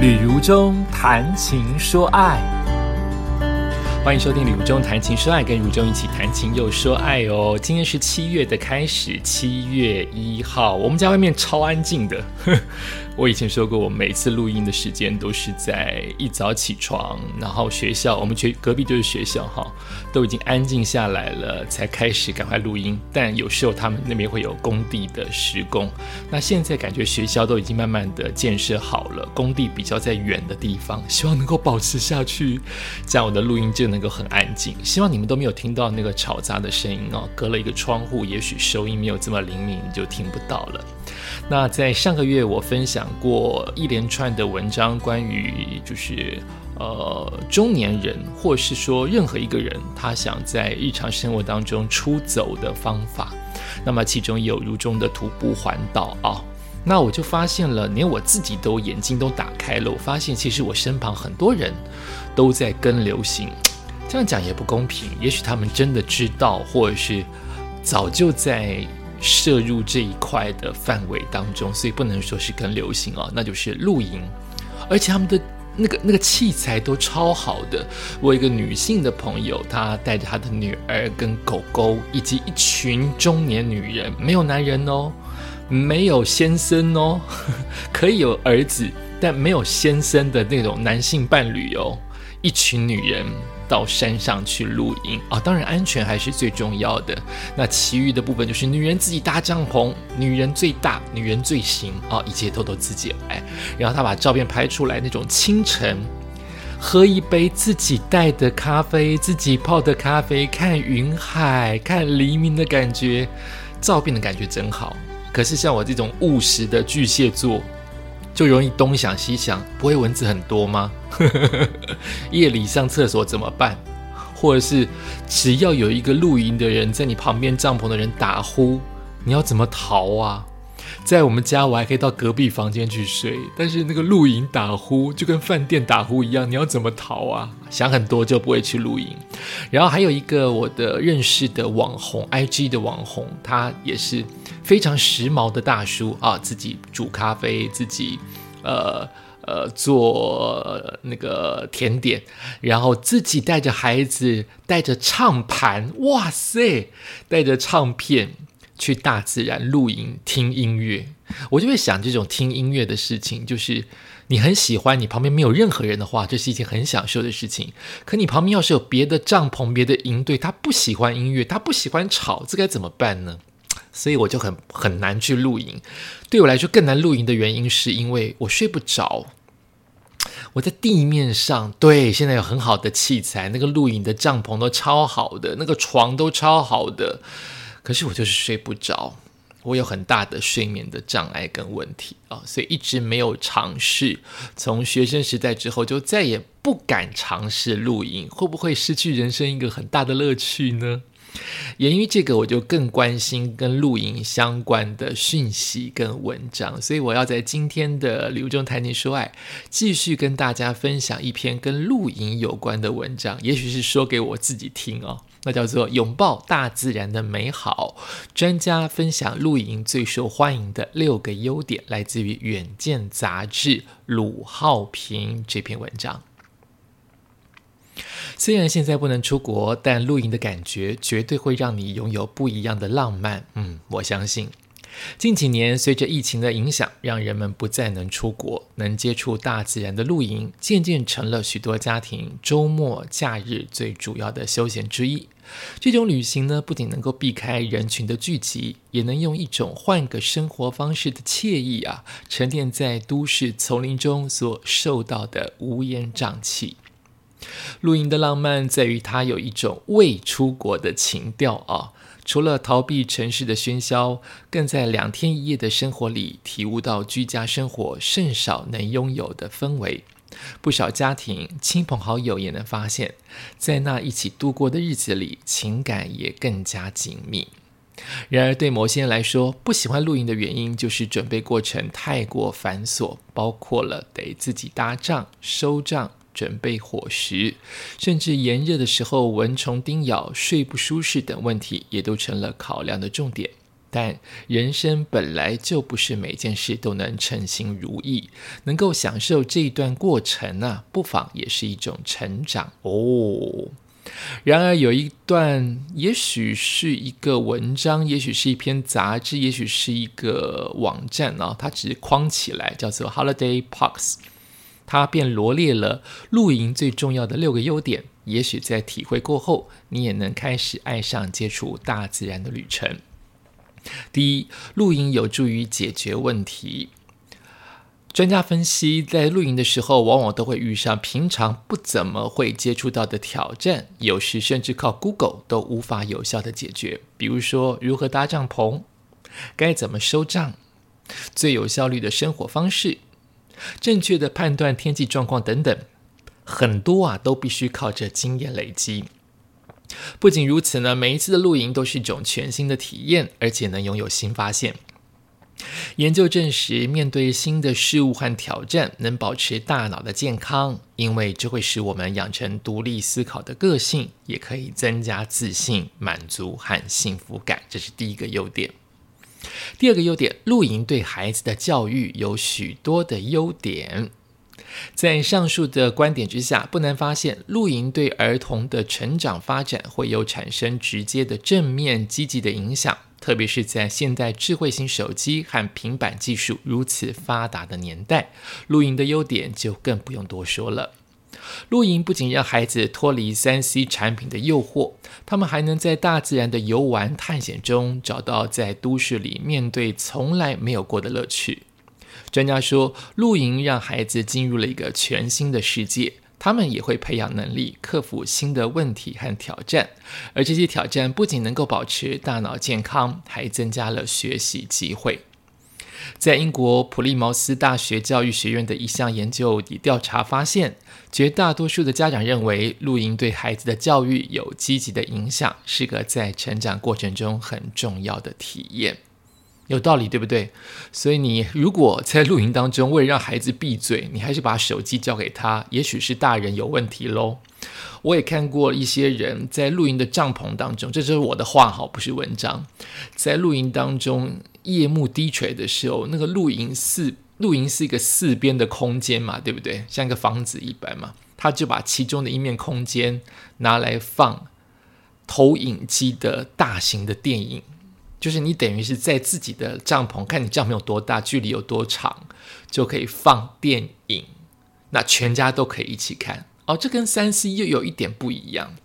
旅途中谈情说爱，欢迎收听李如中谈情说爱，跟如中一起谈情又说爱哦。今天是七月的开始，七月一号，我们家外面超安静的。我以前说过，我每次录音的时间都是在一早起床，然后学校，我们学隔壁就是学校哈，都已经安静下来了，才开始赶快录音。但有时候他们那边会有工地的施工，那现在感觉学校都已经慢慢的建设好了，工地比较在远的地方，希望能够保持下去，这样我的录音就能够很安静。希望你们都没有听到那个吵杂的声音哦，隔了一个窗户，也许收音没有这么灵敏，你就听不到了。那在上个月，我分享过一连串的文章，关于就是呃中年人，或是说任何一个人，他想在日常生活当中出走的方法。那么其中有如中的徒步环岛啊。那我就发现了，连我自己都眼睛都打开了。我发现其实我身旁很多人都在跟流行，这样讲也不公平。也许他们真的知道，或者是早就在。摄入这一块的范围当中，所以不能说是跟流行啊，那就是露营，而且他们的那个那个器材都超好的。我一个女性的朋友，她带着她的女儿跟狗狗，以及一群中年女人，没有男人哦，没有先生哦，可以有儿子，但没有先生的那种男性伴侣哦，一群女人。到山上去露营啊，当然安全还是最重要的。那其余的部分就是女人自己搭帐篷，女人最大，女人最行啊，一切都都自己来。然后他把照片拍出来，那种清晨喝一杯自己带的咖啡，自己泡的咖啡，看云海，看黎明的感觉，照片的感觉真好。可是像我这种务实的巨蟹座。就容易东想西想，不会蚊子很多吗？夜里上厕所怎么办？或者是只要有一个露营的人在你旁边帐篷的人打呼，你要怎么逃啊？在我们家，我还可以到隔壁房间去睡，但是那个露营打呼就跟饭店打呼一样，你要怎么逃啊？想很多就不会去露营。然后还有一个我的认识的网红，IG 的网红，他也是非常时髦的大叔啊，自己煮咖啡，自己呃呃做那个甜点，然后自己带着孩子，带着唱盘，哇塞，带着唱片。去大自然露营听音乐，我就会想这种听音乐的事情，就是你很喜欢，你旁边没有任何人的话，这是一件很享受的事情。可你旁边要是有别的帐篷、别的营队，他不喜欢音乐，他不喜欢吵，这该怎么办呢？所以我就很很难去露营。对我来说更难露营的原因，是因为我睡不着。我在地面上，对，现在有很好的器材，那个露营的帐篷都超好的，那个床都超好的。可是我就是睡不着，我有很大的睡眠的障碍跟问题啊，所以一直没有尝试。从学生时代之后，就再也不敢尝试露营，会不会失去人生一个很大的乐趣呢？源于这个，我就更关心跟露营相关的讯息跟文章，所以我要在今天的《刘中谈情说爱》继续跟大家分享一篇跟露营有关的文章，也许是说给我自己听哦。那叫做拥抱大自然的美好。专家分享露营最受欢迎的六个优点，来自于《远见》杂志鲁浩平这篇文章。虽然现在不能出国，但露营的感觉绝对会让你拥有不一样的浪漫。嗯，我相信。近几年，随着疫情的影响，让人们不再能出国，能接触大自然的露营，渐渐成了许多家庭周末假日最主要的休闲之一。这种旅行呢，不仅能够避开人群的聚集，也能用一种换个生活方式的惬意啊，沉淀在都市丛林中所受到的乌烟瘴气。露营的浪漫在于它有一种未出国的情调啊。除了逃避城市的喧嚣，更在两天一夜的生活里体悟到居家生活甚少能拥有的氛围。不少家庭、亲朋好友也能发现，在那一起度过的日子里，情感也更加紧密。然而，对某些人来说，不喜欢露营的原因就是准备过程太过繁琐，包括了得自己搭帐、收帐。准备伙食，甚至炎热的时候蚊虫叮咬、睡不舒适等问题，也都成了考量的重点。但人生本来就不是每件事都能称心如意，能够享受这一段过程呢，不妨也是一种成长哦。然而，有一段，也许是一个文章，也许是一篇杂志，也许是一个网站啊，它只是框起来，叫做 Holiday Parks，它便罗列了露营最重要的六个优点。也许在体会过后，你也能开始爱上接触大自然的旅程。第一，露营有助于解决问题。专家分析，在露营的时候，往往都会遇上平常不怎么会接触到的挑战，有时甚至靠 Google 都无法有效的解决。比如说，如何搭帐篷，该怎么收帐，最有效率的生活方式，正确的判断天气状况等等，很多啊，都必须靠着经验累积。不仅如此呢，每一次的露营都是一种全新的体验，而且能拥有新发现。研究证实，面对新的事物和挑战，能保持大脑的健康，因为这会使我们养成独立思考的个性，也可以增加自信、满足和幸福感。这是第一个优点。第二个优点，露营对孩子的教育有许多的优点。在上述的观点之下，不难发现，露营对儿童的成长发展会有产生直接的正面积极的影响。特别是在现代智慧型手机和平板技术如此发达的年代，露营的优点就更不用多说了。露营不仅让孩子脱离三 C 产品的诱惑，他们还能在大自然的游玩探险中找到在都市里面对从来没有过的乐趣。专家说，露营让孩子进入了一个全新的世界。他们也会培养能力，克服新的问题和挑战，而这些挑战不仅能够保持大脑健康，还增加了学习机会。在英国普利茅斯大学教育学院的一项研究以调查发现，绝大多数的家长认为露营对孩子的教育有积极的影响，是个在成长过程中很重要的体验。有道理，对不对？所以你如果在露营当中为了让孩子闭嘴，你还是把手机交给他，也许是大人有问题喽。我也看过一些人在露营的帐篷当中，这就是我的话哈，不是文章。在露营当中，夜幕低垂的时候，那个露营四露营是一个四边的空间嘛，对不对？像一个房子一般嘛，他就把其中的一面空间拿来放投影机的大型的电影。就是你等于是在自己的帐篷，看你帐篷有多大，距离有多长，就可以放电影，那全家都可以一起看哦。这跟三 C 又有一点不一样。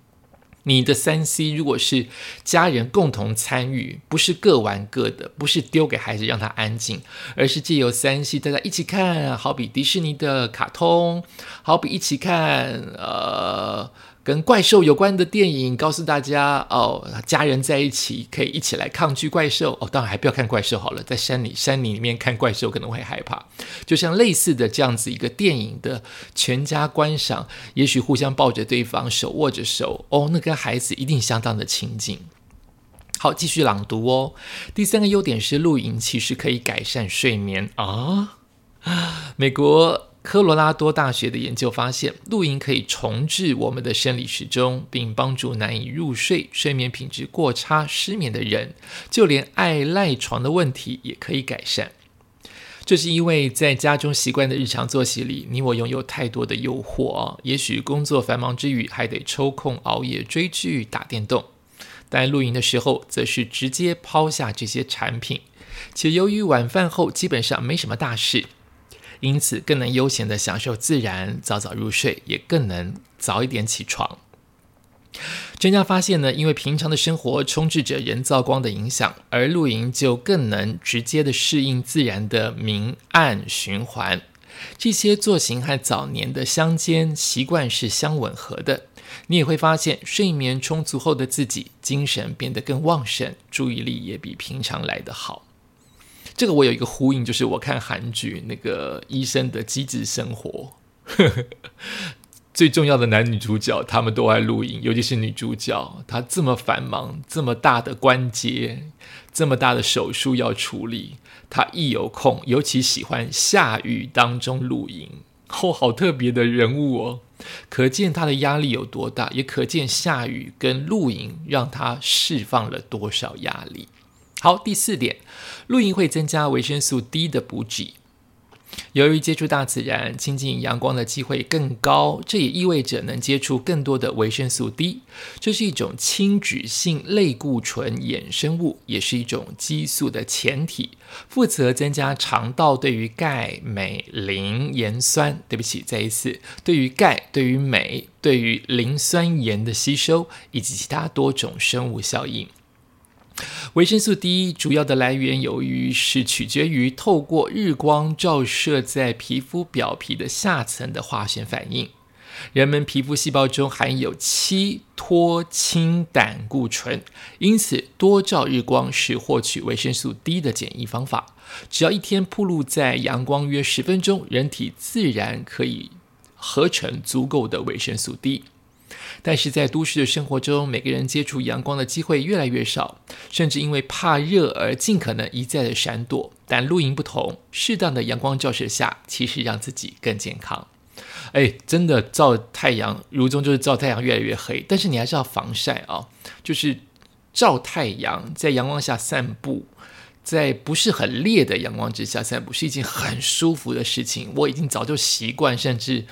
你的三 C 如果是家人共同参与，不是各玩各的，不是丢给孩子让他安静，而是借由三 C 大家一起看，好比迪士尼的卡通，好比一起看呃。跟怪兽有关的电影，告诉大家哦，家人在一起可以一起来抗拒怪兽哦。当然还不要看怪兽好了，在山里山里里面看怪兽可能会害怕。就像类似的这样子一个电影的全家观赏，也许互相抱着对方，手握着手哦，那跟孩子一定相当的亲近。好，继续朗读哦。第三个优点是露营其实可以改善睡眠啊。美国。科罗拉多大学的研究发现，露营可以重置我们的生理时钟，并帮助难以入睡、睡眠品质过差、失眠的人，就连爱赖床的问题也可以改善。这是因为在家中习惯的日常作息里，你我拥有太多的诱惑也许工作繁忙之余，还得抽空熬夜追剧、打电动。但露营的时候，则是直接抛下这些产品，且由于晚饭后基本上没什么大事。因此，更能悠闲的享受自然，早早入睡，也更能早一点起床。专家发现呢，因为平常的生活充斥着人造光的影响，而露营就更能直接的适应自然的明暗循环。这些作型和早年的乡间习惯是相吻合的。你也会发现，睡眠充足后的自己，精神变得更旺盛，注意力也比平常来得好。这个我有一个呼应，就是我看韩剧那个医生的机智生活，最重要的男女主角他们都爱露营，尤其是女主角，她这么繁忙，这么大的关节，这么大的手术要处理，她一有空，尤其喜欢下雨当中露营，哦，好特别的人物哦，可见她的压力有多大，也可见下雨跟露营让她释放了多少压力。好，第四点，露营会增加维生素 D 的补给。由于接触大自然、亲近阳光的机会更高，这也意味着能接触更多的维生素 D。这是一种亲脂性类固醇衍生物，也是一种激素的前体，负责增加肠道对于钙、镁、磷、盐酸（对不起，再一次）对于钙、对于镁、对于磷酸盐的吸收，以及其他多种生物效应。维生素 D 主要的来源，由于是取决于透过日光照射在皮肤表皮的下层的化学反应。人们皮肤细胞中含有七脱氢胆固醇，因此多照日光是获取维生素 D 的简易方法。只要一天暴露在阳光约十分钟，人体自然可以合成足够的维生素 D。但是在都市的生活中，每个人接触阳光的机会越来越少，甚至因为怕热而尽可能一再的闪躲。但露营不同，适当的阳光照射下，其实让自己更健康。哎，真的照太阳，如中就是照太阳越来越黑，但是你还是要防晒啊。就是照太阳，在阳光下散步，在不是很烈的阳光之下散步，是一件很舒服的事情。我已经早就习惯，甚至。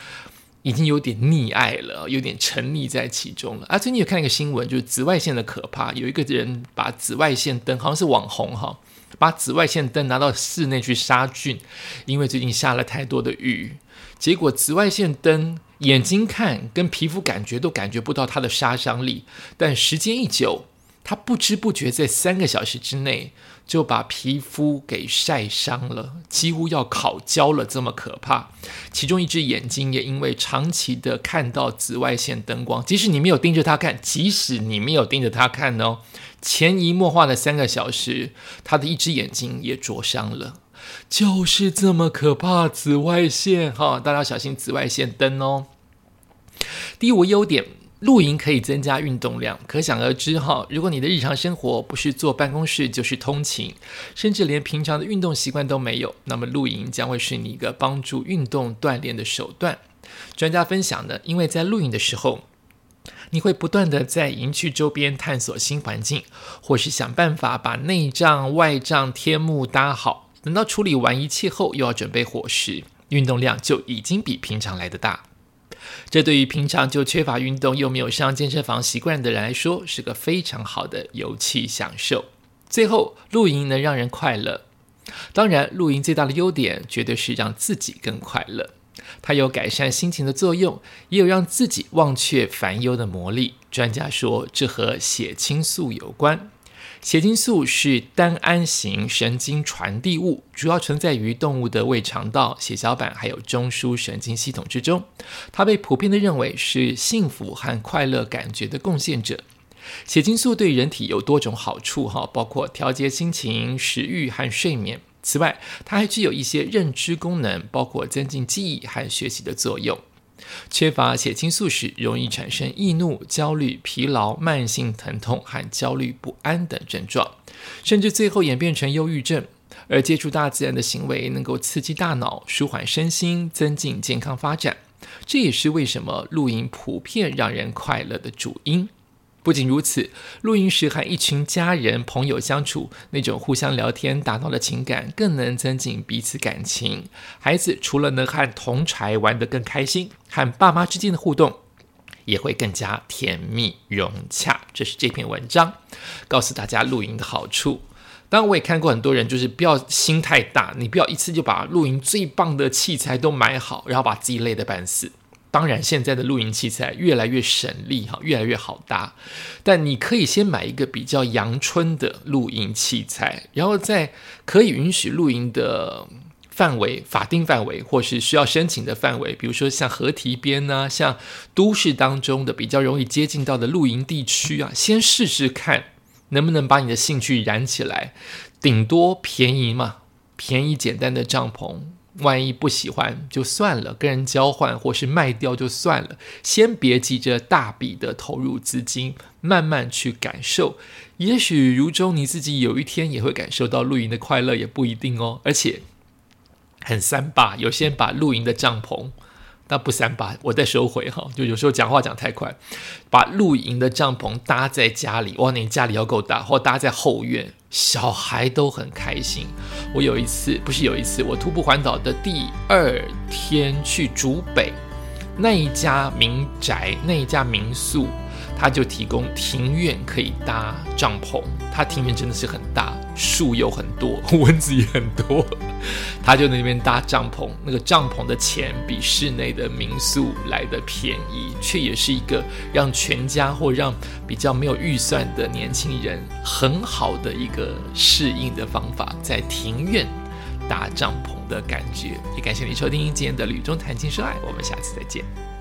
已经有点溺爱了，有点沉溺在其中了。啊，最近有看一个新闻，就是紫外线的可怕。有一个人把紫外线灯，好像是网红哈，把紫外线灯拿到室内去杀菌，因为最近下了太多的雨，结果紫外线灯眼睛看跟皮肤感觉都感觉不到它的杀伤力，但时间一久，它不知不觉在三个小时之内。就把皮肤给晒伤了，几乎要烤焦了，这么可怕。其中一只眼睛也因为长期的看到紫外线灯光，即使你没有盯着它看，即使你没有盯着它看哦，潜移默化的三个小时，他的一只眼睛也灼伤了。就是这么可怕，紫外线哈，大家小心紫外线灯哦。第五优点。露营可以增加运动量，可想而知哈。如果你的日常生活不是坐办公室就是通勤，甚至连平常的运动习惯都没有，那么露营将会是你一个帮助运动锻炼的手段。专家分享的，因为在露营的时候，你会不断的在营区周边探索新环境，或是想办法把内帐、外帐、天幕搭好。等到处理完一切后，又要准备伙食，运动量就已经比平常来的大。这对于平常就缺乏运动又没有上健身房习惯的人来说，是个非常好的游憩享受。最后，露营能让人快乐。当然，露营最大的优点绝对是让自己更快乐。它有改善心情的作用，也有让自己忘却烦忧的魔力。专家说，这和血清素有关。血清素是单胺型神经传递物，主要存在于动物的胃肠道、血小板还有中枢神经系统之中。它被普遍的认为是幸福和快乐感觉的贡献者。血清素对人体有多种好处，哈，包括调节心情、食欲和睡眠。此外，它还具有一些认知功能，包括增进记忆和学习的作用。缺乏血清素时，容易产生易怒、焦虑、疲劳、慢性疼痛和焦虑不安等症状，甚至最后演变成忧郁症。而接触大自然的行为能够刺激大脑、舒缓身心、增进健康发展，这也是为什么露营普遍让人快乐的主因。不仅如此，露营时和一群家人朋友相处，那种互相聊天打闹的情感，更能增进彼此感情。孩子除了能和同柴玩得更开心，和爸妈之间的互动也会更加甜蜜融洽。这是这篇文章告诉大家露营的好处。当然，我也看过很多人，就是不要心太大，你不要一次就把露营最棒的器材都买好，然后把自己累得半死。当然，现在的露营器材越来越省力哈，越来越好搭。但你可以先买一个比较阳春的露营器材，然后在可以允许露营的范围、法定范围，或是需要申请的范围，比如说像河堤边呢，像都市当中的比较容易接近到的露营地区啊，先试试看能不能把你的兴趣燃起来。顶多便宜嘛，便宜简单的帐篷。万一不喜欢就算了，跟人交换或是卖掉就算了，先别急着大笔的投入资金，慢慢去感受。也许如中你自己有一天也会感受到露营的快乐，也不一定哦。而且很三八，有些人把露营的帐篷。那不三八，我再收回哈。就有时候讲话讲太快，把露营的帐篷搭在家里，哇，你家里要够大，或搭在后院，小孩都很开心。我有一次，不是有一次，我徒步环岛的第二天去竹北那一家民宅，那一家民宿。他就提供庭院可以搭帐篷，他庭院真的是很大，树有很多，蚊子也很多。他就在那边搭帐篷，那个帐篷的钱比室内的民宿来的便宜，却也是一个让全家或让比较没有预算的年轻人很好的一个适应的方法，在庭院搭帐篷的感觉。也感谢你收听今天的《旅中谈情说爱》，我们下次再见。